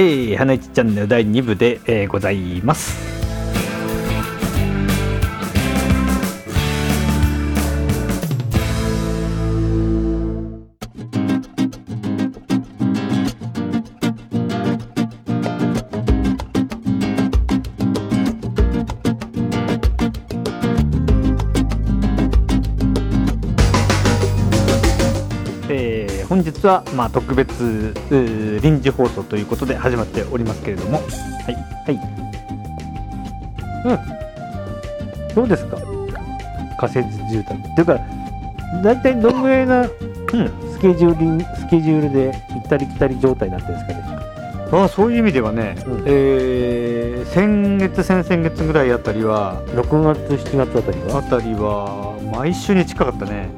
えー、花市チャンネル第2部で、えーございます。は、まあ、特別臨時放送ということで始まっておりますけれども。はいはい。うん。どうですか？仮設住宅。っていうか大体どんぐらいな、うん、スケジュールスケジュールで行ったり来たり状態になってるんですかね。ああそういう意味ではね、うん。えー先月先々月ぐらいあたりは6月7月あたりは？あたりは毎週に近かったね。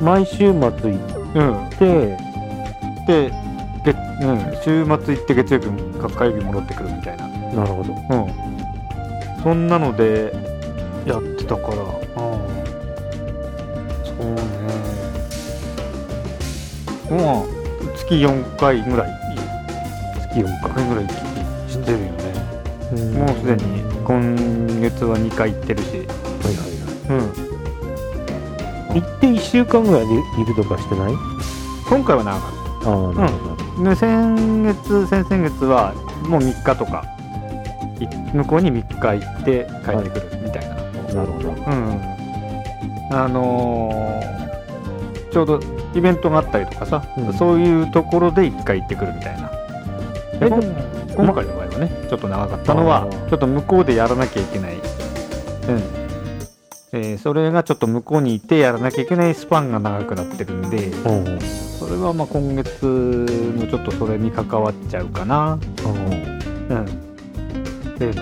毎週末行っうん。てで月、うん、週末行って月曜日か火曜日戻ってくるみたいな。なるほど。うん。そんなのでやってたから。うん。そうね。まあ月4回ぐらい。月45回。ぐらいしてるよね。日もうすでに今月は2回行ってるし。はいはいはい。うん行って1週間ぐらいでいるとかしてない？今回は長かっああなるほど、たで先月先々月はもう3日とかい向こうに3日行って帰ってくるみたいな、なるほど。うん。あのーちょうどイベントがあったりとかさ、うん。そういうところで1回行ってくるみたいな。えで今回の場合はねちょっと長かったのはちょっと向こうでやらなきゃいけない、うんえーそれがちょっと向こうにいてやらなきゃいけないスパンが長くなってるんでうんうんそれはまあ今月のちょっとそれに関わっちゃうかな。うん。例の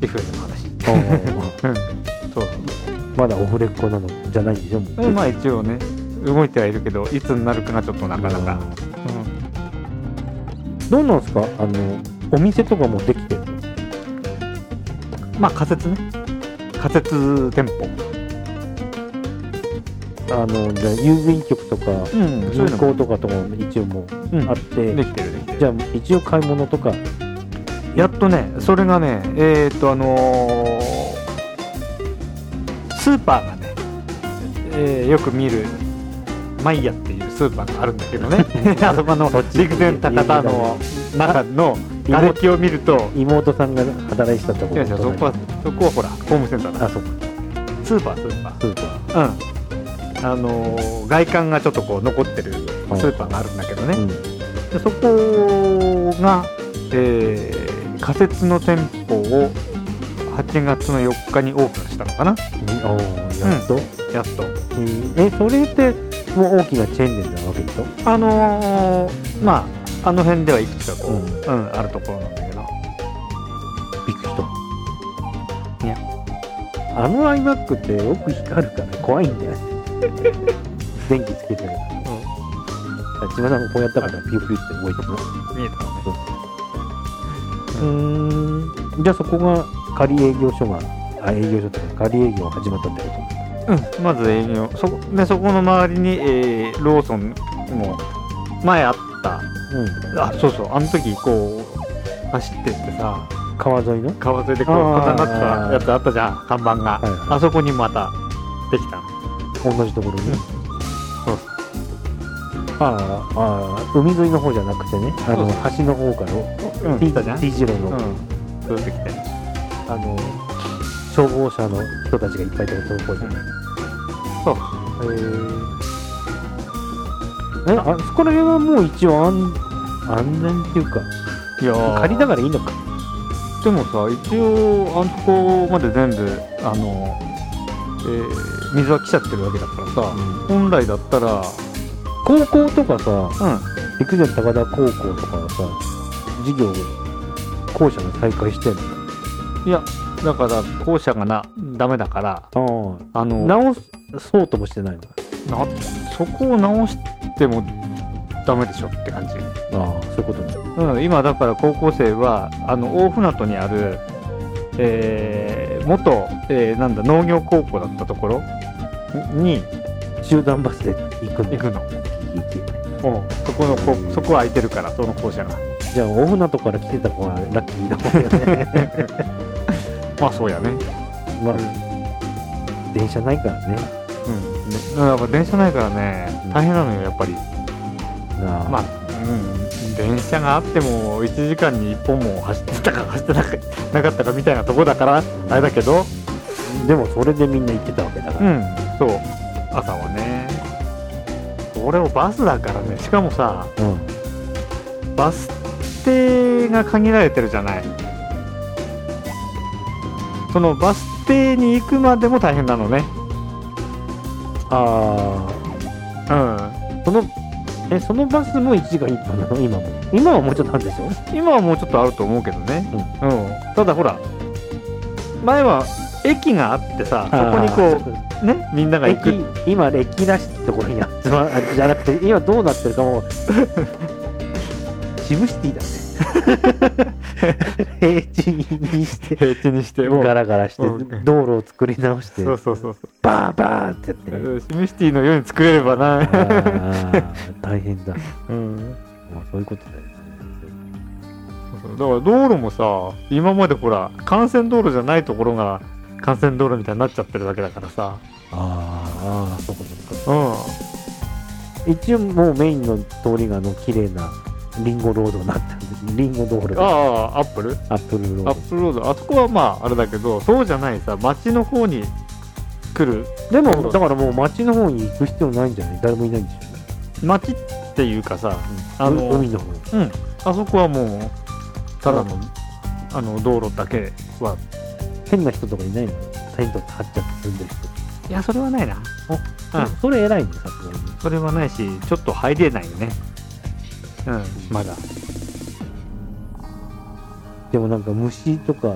FM の話。うん そう。まだオフレコなのじゃないんでしょ？もうまあ一応ね動いてはいるけどいつになるかがちょっとなかなか、どうなんですか？あのお店とかもできてるうんまあ仮設ね仮設店舗。あのじゃあ郵便局とかう銀行とかとも一応もううんあって、できてるできてる。じゃあ一応買い物とか。やっとねそれがねえっ、とあのースーパーがね、えーよく見るマイヤっていうスーパーがあるんだけどね。あそこの陸前高田の中の瓦礫を見ると。妹さんが働いてたところ。そこはそこはほらホームセンターだあそうかスーパースーパスー。パーうん。あのー外観がちょっとこう残ってるスはいーパーがあるんだけどね、ー、うん。でそこが、えー仮設の店舗を8月の4日にオープンしたのかな。おーやっと、やっと。うんえそれってもう大きなチェーン店なわけでしょ？あのーまああの辺ではいくつかこう、ううんあるところなんだけどあの iMac ってよく光るから怖いんだよ。ね電気つけてるから。千葉さんもこうやったからピューピューって動いてるの。見えたのねうーん。じゃあそこが仮営業所があ営業所とか仮営業始まったってこうんまず営業。そこでそこの周りに、えーローソンも前あった。とうん。あそうそう。あの時こう走ってってさ川沿いの？川沿いでこうあー。固まったやつあったじゃん看板が、はいはい。あそこにまたできた。の同じところに、そうああああ海沿いの方じゃなくてねあの橋の方から。うん。T, 来たじゃん T 字路の、うん。そうできてあの消防車の人たちがいっぱいいたところに、そう。へええあそこら辺はもう一応安安全っていうかいやー。借りながらいいのかでもさ一応あそこまで全部あのー水は来ちゃってるわけだからさ、本来だったら高校とかさうん。陸前高田高校とかはさ授業校舎が再開してんの？いやだから校舎がなダメだからああ。の直そうともしてないの？なそこを直してもダメでしょって感じ、ああそういうことね。うん、今だから高校生はあの大船渡にある、えー元、えーなんだ農業高校だったところに集団バスで行くの？行くの、行きそこのこそこは空いてるからその校舎が。じゃあ大船渡から来てた子はラッキーだもんね。まあそうやね。まあ電車ないからね。うん。ねやっぱ電車ないからね大変なのよやっぱりな。あまあうん。電車があっても1時間に1本も走ってたか走ってなかなかったかみたいなとこだからあれだけど。でもそれでみんな行ってたわけだから、うん。そう。朝はね。これをバスだからね。しかもさうん。バス停が限られてるじゃない。そのバス停に行くまでも大変なのね。あうん。あそのえそのバスも1時間1分なの？今も。今はもうちょっとあるでしょ？今はもうちょっとあると思うけどね、うん。ただほら前は駅があってさそこにこうねみんなが行く。駅今駅らしいところに集まあじゃなくて今どうなってるかも。う シブシティだね 平地にして平地にしてもう。ガラガラしてうん道路を作り直してそうそうそうそう。バーバーってやって。シムシティのように作れればな、大変だ、うん、まあ、そういうことだよね。だから道路もさ今までほら幹線道路じゃないところが幹線道路みたいになっちゃってるわけだからさ。あーあーそうかそうか。うん。一応もうメインの通りがあの綺麗なリンゴロードになったんでリンゴ道路あがあアップル？アップルローアップルロード。あそこはまああれだけどそうじゃないさ町の方に来る。ドでもだからもう町の方に行く必要ないんじゃない？誰もいないんでしょ町っていうかさあうの海の方。うん。あそこはもうただのあの道路だけは。変な人とかいないの？テント張っちゃって住んでる人。いやそれはないな。あ、それ偉いねさすがに。それはないしちょっと入れないよね。うんまだでもなんか虫とか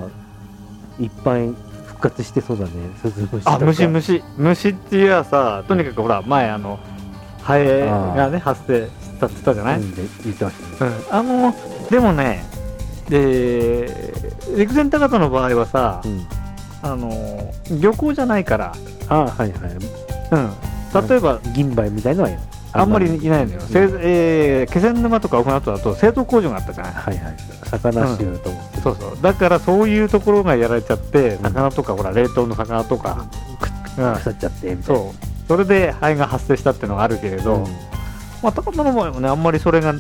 いっぱい復活してそうだね。スズあ虫虫虫っていうやさとにかくほら前あのハエがね発生したって言ったじゃない、うんで言ってましたね。うん、あのでもねで陸前高田の場合はさ、うん。あの漁港じゃないから、あはいはい。うん、例えば銀杯みたいのはあんまりいないのよ、えー気仙沼とか大船渡だと製造工場があったじゃない？はいはい。魚臭と思って、そうそう。だからそういうところがやられちゃって魚とかほら冷凍の魚とか、うん。腐っちゃってみたいな。そう。それで肺が発生したっていうのがあるけれど、うん。まあ高田の場合もねあんまりそれが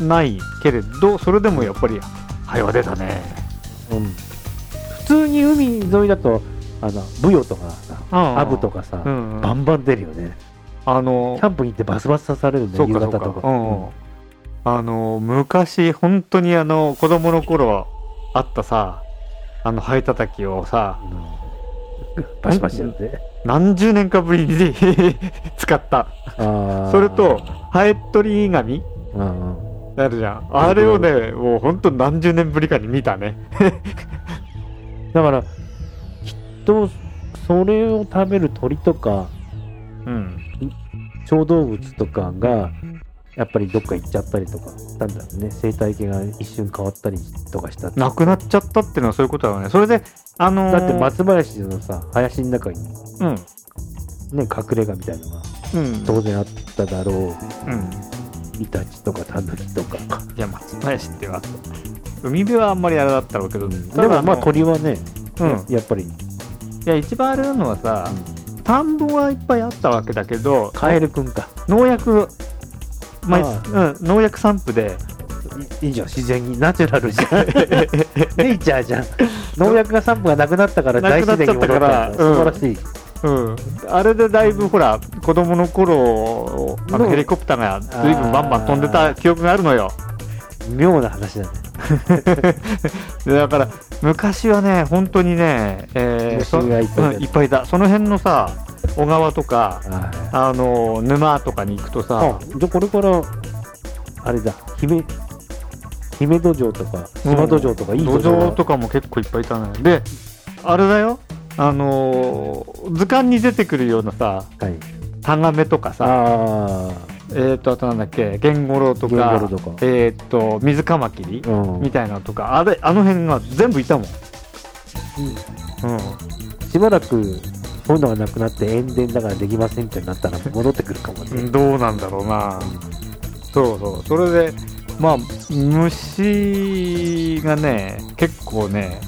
ないけれどそれでもやっぱり肺は出たね。うん。普通に海沿いだとあのブヨとかさアブとかさ、うんうん。バンバン出るよねあのキャンプに行ってバスバス刺されるね夕そうかそう方とか。か。うん。あの昔本当にあの子供の頃あったさあのハエたたきをさうん。バシバシやって。何十年かぶりに 使った。それとハエ取り紙うんうん。あるじゃん。あれをねもう本当何十年ぶりかに見たね。だからきっとそれを食べる鳥とかうん小動物とかがやっぱりどっか行っちゃったりとかしたんだろうね。生態系が一瞬変わったりとかしたなくなっちゃったっていうのはそういうことだよね。それであのーだって松林のさ林の中にうん。ね隠れ家みたいのがうん。当然あっただろう。うん。イタチとかタヌキとか。いや松林っては海辺はあんまりあれだったろうけど、でただもまあの鳥はね、うん。やっぱり。いや一番あれなのはさ、田んぼはいっぱいあったわけだけどカエルくんか農薬まああうん、農薬散布でいいいじゃん自然にナチュラルじゃん。ネイチャーじゃん。農薬が散布がなくなったから大自然に戻ったから素晴らしい、うん、あれでだいぶほら子供の頃あののヘリコプターがずいぶんバンバン飛んでた記憶があるのよ。妙な話だね。でだから昔はね本当にね、えーいっぱいいた。その辺のさ小川とかああの沼とかに行くとさあじゃあこれからあれだ姫姫土壌とか島土壌とかいい土土壌壌とかも結構いっぱいいたのよ。であれだよ。あのー図鑑に出てくるようなさかはい。タガメとかさあえー、とあとなんだっけゲンゴロウとかとか。えー、と水カマキリあうん。みたいなのとかあれあの辺が全部いたもん、しばらくそういうのがなくなって塩田だからできませんってなったら 戻ってくるかもね。うん、どうなんだろうな。そうそう。それでまあ虫がね結構ね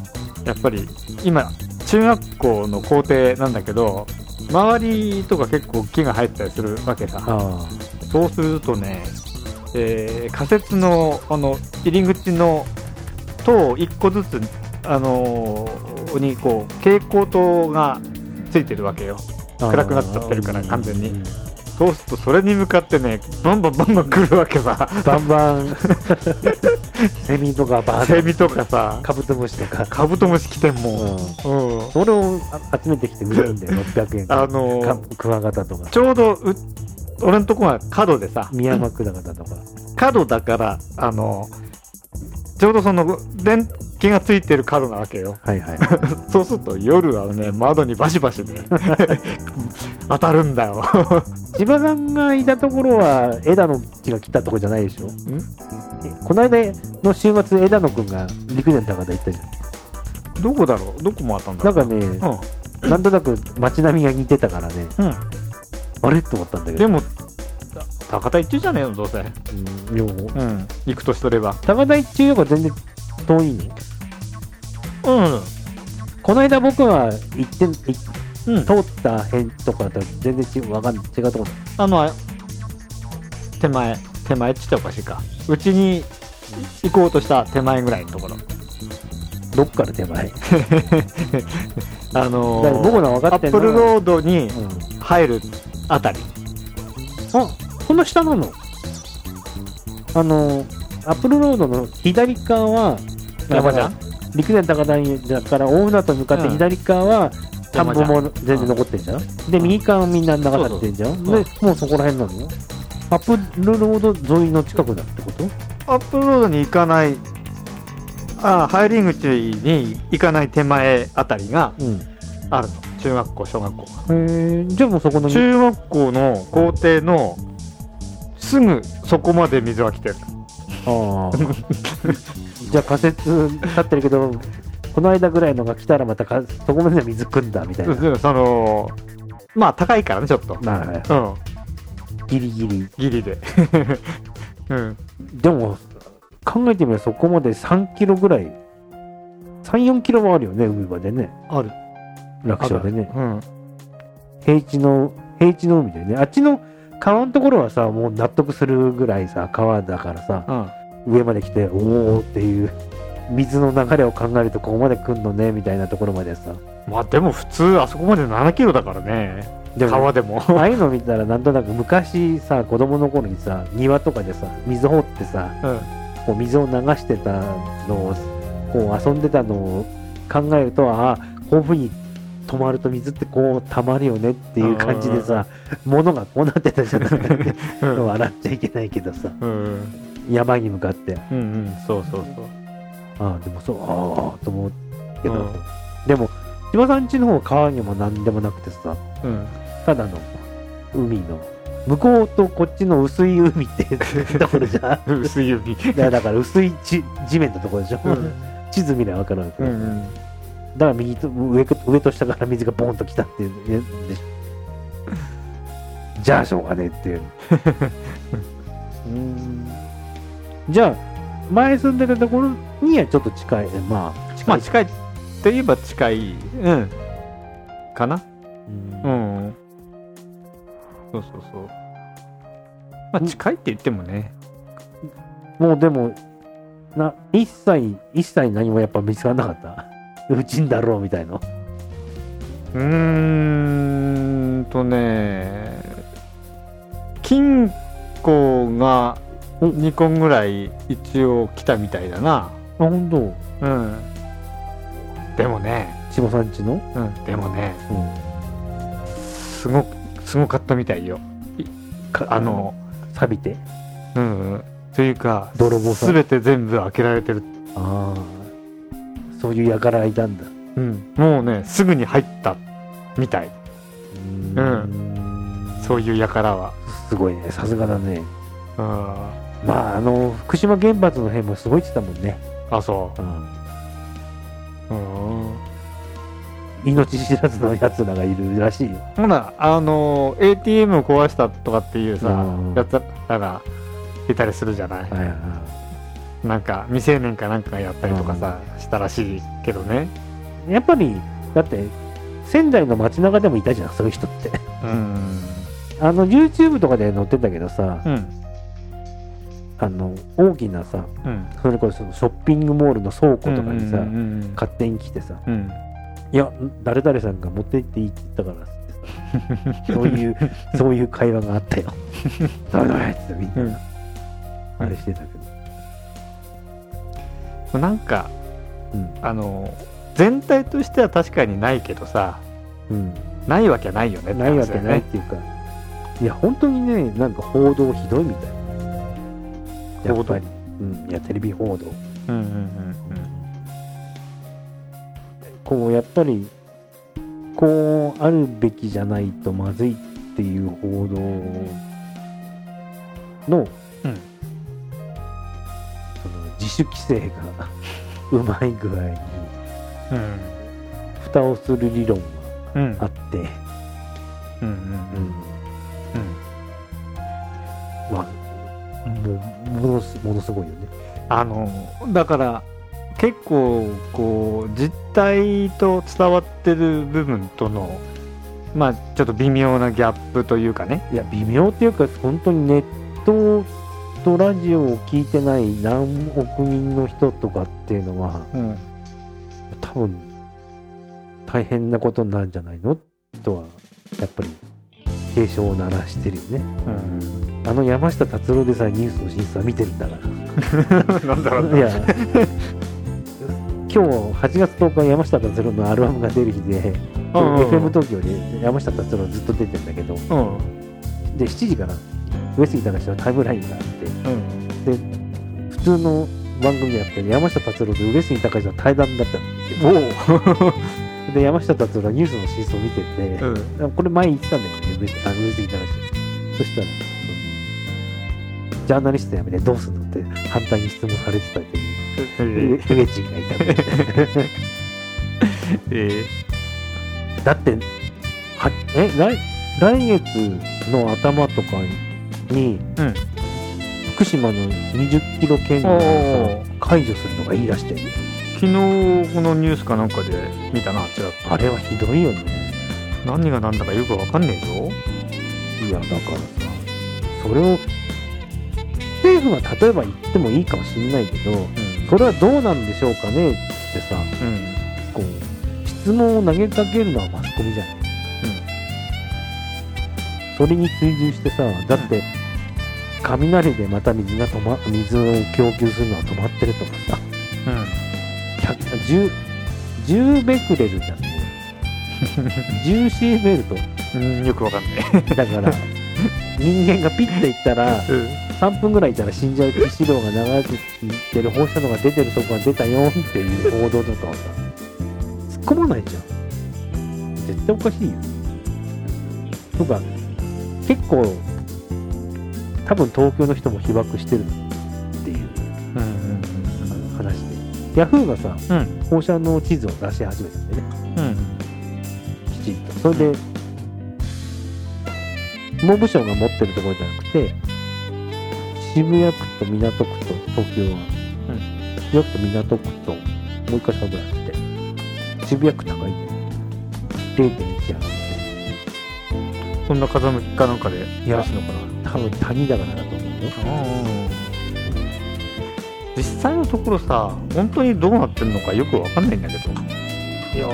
やっぱり今中学校の校庭なんだけど周りとか結構木が生えてたりするわけさ。あそうするとね、えー仮設のあの入り口の塔1個ずつ、あのーにこう蛍光灯がついてるわけよ。あ暗くなっちゃってるからうん。完全に。そうするとそれに向かってねバンバンバンバン来るわけさ。バンバン。セミとかバーセミとかさ。カブトムシとか、カブトムシ来てんもん、うん、うん。それをあ集めてきて売るんだよ600円あのかークワガタとか。ちょうどう俺のとこが角でさミヤマクワガタとか。角だからあのちょうどその電気がついてる角なわけよ。はいはい そうすると夜はね窓にバシバシね 当たるんだよ。千葉さんがいたところは枝野木が来たとこじゃないでしょ？えこの間の週末枝野くんが陸前高田行ったじゃどこだろう？どこもあったんだんなんかね、うなんとなく街並みが似てたからね。ん、うん、あれ？と思ったんだけど。でも高田一中じゃねえのどうせ。うん、うん。行くとすれば。高田一中よりは全然遠いのうん。この間僕は行っていうん。通った辺とかと全然違うわかんない。違うところあの手前。手前っちっておかしいか。うちに行こうとした手前ぐらいのところ。どっから手前？あのだから僕の分かってんのはプルロードにうん。入るあたり。あこの下なの？あのアップルロードの左側は山じゃん陸前高田にだから大船渡に向かってうん。左側は田。んぼ山じゃんも全然残ってんじゃん、で右側はみんな流されてんじゃん？そうでもうそこら辺なの？アップルロード沿いの近くだってこと？アップルロードに行かないあ入り口に行かない手前あたりがうん。あるの中学校小学校。へえじゃあもうそこの中学校の校庭のすぐそこまで水は来てる。ああ じゃあ仮説立ってるけどこの間ぐらいのが来たらまたかそこまで水汲んだみたいな、でそのまあ高いからねちょっと。まあうん。ギリギリ。ギリで。うん。でも考えてみればそこまで3キロぐらい34キロもあるよね海までね。ある楽勝でね。うん。平地の平地の海でね。あっちの川のところはさもう納得するぐらいさ川だからさうん。上まで来ておおっていう水の流れを考えるとここまで来んのねみたいなところまでさ。まあでも普通あそこまで7キロだからね。でも川でも。ああいうの見たらなんとなく昔さ子供の頃にさ庭とかでさ水掘ってさうん。こう水を流してたのをこう遊んでたのを考えるとああこういうふうに止まると水ってこう溜まるよねっていう感じでさ物がこうなってたじゃない。うん。笑っちゃいけないけどさ。うん。山に向かって。うんうん。そうそうそう。ああでもそうああと思うけど、うん。でも千葉さん家の方は川にも何でもなくてさうん。ただの海の。向こうとこっちの薄い海ってところじゃん。薄い指いやだから薄い地地面のところでしょ、うん。地図見れば分かるわけど、うんうんだから右と上か上と下から水がボンと来たっていうね。でしょじゃあしょうがねえっていう。うん。じゃあ前住んでたところにはちょっと近い。まあ近い、まあ近いといえば近いうん。かな。うん。うん。そうそうそう。まあ近いって言ってもね。もうでもな一切一切何もやっぱ見つからなかったうちん。だろうみたいなうーんとね金庫が2個ぐらい一応来たみたいだな。あ本当？うん。でもね、千葉さんちの？うん、でもね。うん。すごくすごかったみたいよ。かあの錆びて？うん。うんというか泥棒さん？全て全部開けられてる、ああそういう輩いたんだ。うん、もうねすぐに入ったみたい。うん。そういう輩は。すごいね。さすがだね。うんまああの福島原発の辺もすごいって言ってたもんね、あそう。ん、ううん。命知らずのやつらがいるらしいよ。ほなあの ATM を壊したとかっていうさ、うんやつらがいたりするじゃない、はいはいなんか未成年かなんかがやったりとかさ、したらしいけどね。やっぱりだって仙台の街中でもいたじゃんそういう人って。うん。あの YouTube とかで載ってたけどさうん。あの大きなさうん。それこそショッピングモールの倉庫とかにさ、うんうん勝手に来てさうん。いや誰々さんが持って行っていいって言ったからってさそういうそういう会話があったよ。ダメダメってみんな、うん。あれしてたけど、なんかうん。あの全体としては確かにないけどさうん、ないわけないよねってないわけないっていうか、いや本当にねなんか報道ひどいみたい。やっぱり、うん、いやテレビ報道。うんうんうん。こうやっぱりこうあるべきじゃないとまずいっていう報道の、うん自主規制がうまい具合にうん蓋をする理論うんうんがあって、うんうんうんまあもものものすごいよね。あのだから結構こう実態と伝わってる部分とのまあちょっと微妙なギャップというかねいや微妙っていうか本当にネットとラジオを聞いてない何億人の人とかっていうのはうん。多分大変なことになるんじゃないのとはやっぱり警鐘を鳴らしてるよね。うん。あの山下達郎でさえニュースの審査見てるんだから。なんだろういや。今日8月10日山下達郎のアルバムが出る日で、うんうんうん。FM 東京で山下達郎ずっと出てんだけど。うん。で7時から上杉隆のタイムラインがあってうん。普通の番組じゃなくて山下達郎と上杉隆の対談だったんですよ。で山下達郎はニュースの真相を見てて、うん。これ前言ってたんだよね上杉あの上杉隆。そしたらジャーナリスト辞めてどうすんのって反対に質問されてたっていうえ。上杉がいたんでえだってはえ来来月の頭とかにうん。福島の20キロ圏内を解除するのがいいらしてる昨日このニュースかなんかで見たなちらっと。あれはひどいよね。何が何だかよくわかんねえぞ。いやだからさそれを政府が例えば言ってもいいかもしんないけどうん。それはどうなんでしょうかねってさうん。こう質問を投げかけるのはマスコミじゃない。それに追従してさだって雷でまた水が止ま水を供給するのは止まってるとかさ。100 10, 10ベクレルだって10シーベルト。うんうんよくわかんねだから人間がピッていったらえ3分ぐらいいたら死んじゃう致死量が流れてる放射能が出てるとこが出たよっていう報道とかはさ突っ込まないじゃん。絶対おかしいよ。とか結構多分東京の人も被爆してるっていううんうん話で。ヤフーがさうん放射能地図を出し始めたんでね。うんきちんと。それで文部省が持ってるところじゃなくて渋谷区と港区と東京は、渋谷区と港区ともう一箇所ぐらいあって渋谷区高いんだよね。0.1やそんな風向きかなんかでいや出すのかな。多分谷だからだと思うよ。実際のところさ本当にどうなってるのかよくわかんないんだけど。いや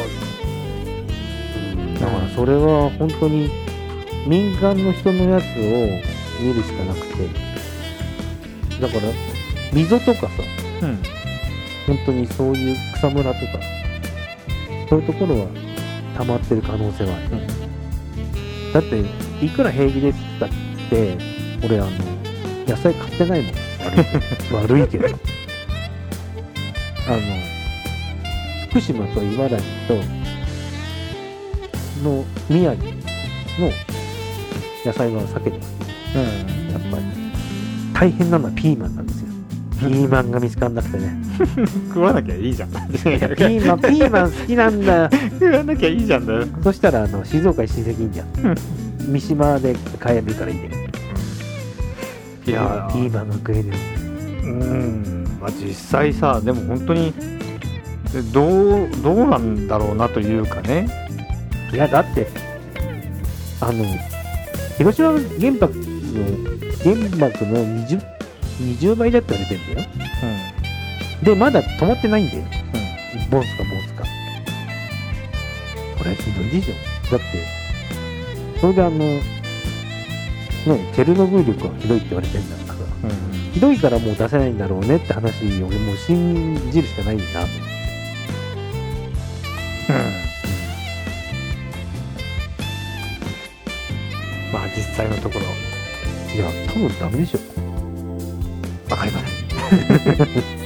だからそれは本当に民間の人のやつを見るしかなくて。だから溝とかさうん。本当にそういう草むらとかそういうところは溜まってる可能性はある、だっていくら平気ですったって俺あの野菜買ってないもん。悪いけど。悪いけど。あの福島と茨城との宮城の野菜は避けてます。うん。やっぱり。大変なのはピーマンなんですよピーマンが見つかんなくてね。食わなきゃいいじゃん。ピーマンピーマン好きなんだよ。食わなきゃいいじゃんだよ。そしたらあの静岡に親戚いいんじゃん三島で買えるからいいんだよ。いやピーマンが食えるうん。まあ実際さでも本当にどうどうなんだろうなというかね。いやだってあの広島原発の原爆の 20, 20倍だって言われてんだよ。でまだ止まってないんだよ。ボンスかボンスか。これはひどいでしょ。だってそれであのねチェルノブイリがひどいって言われてんだから。うんひどいからもう出せないんだろうねって話を俺もう信じるしかないんだ。なとまあ実際のところ。いや多分ダメでしょわかりません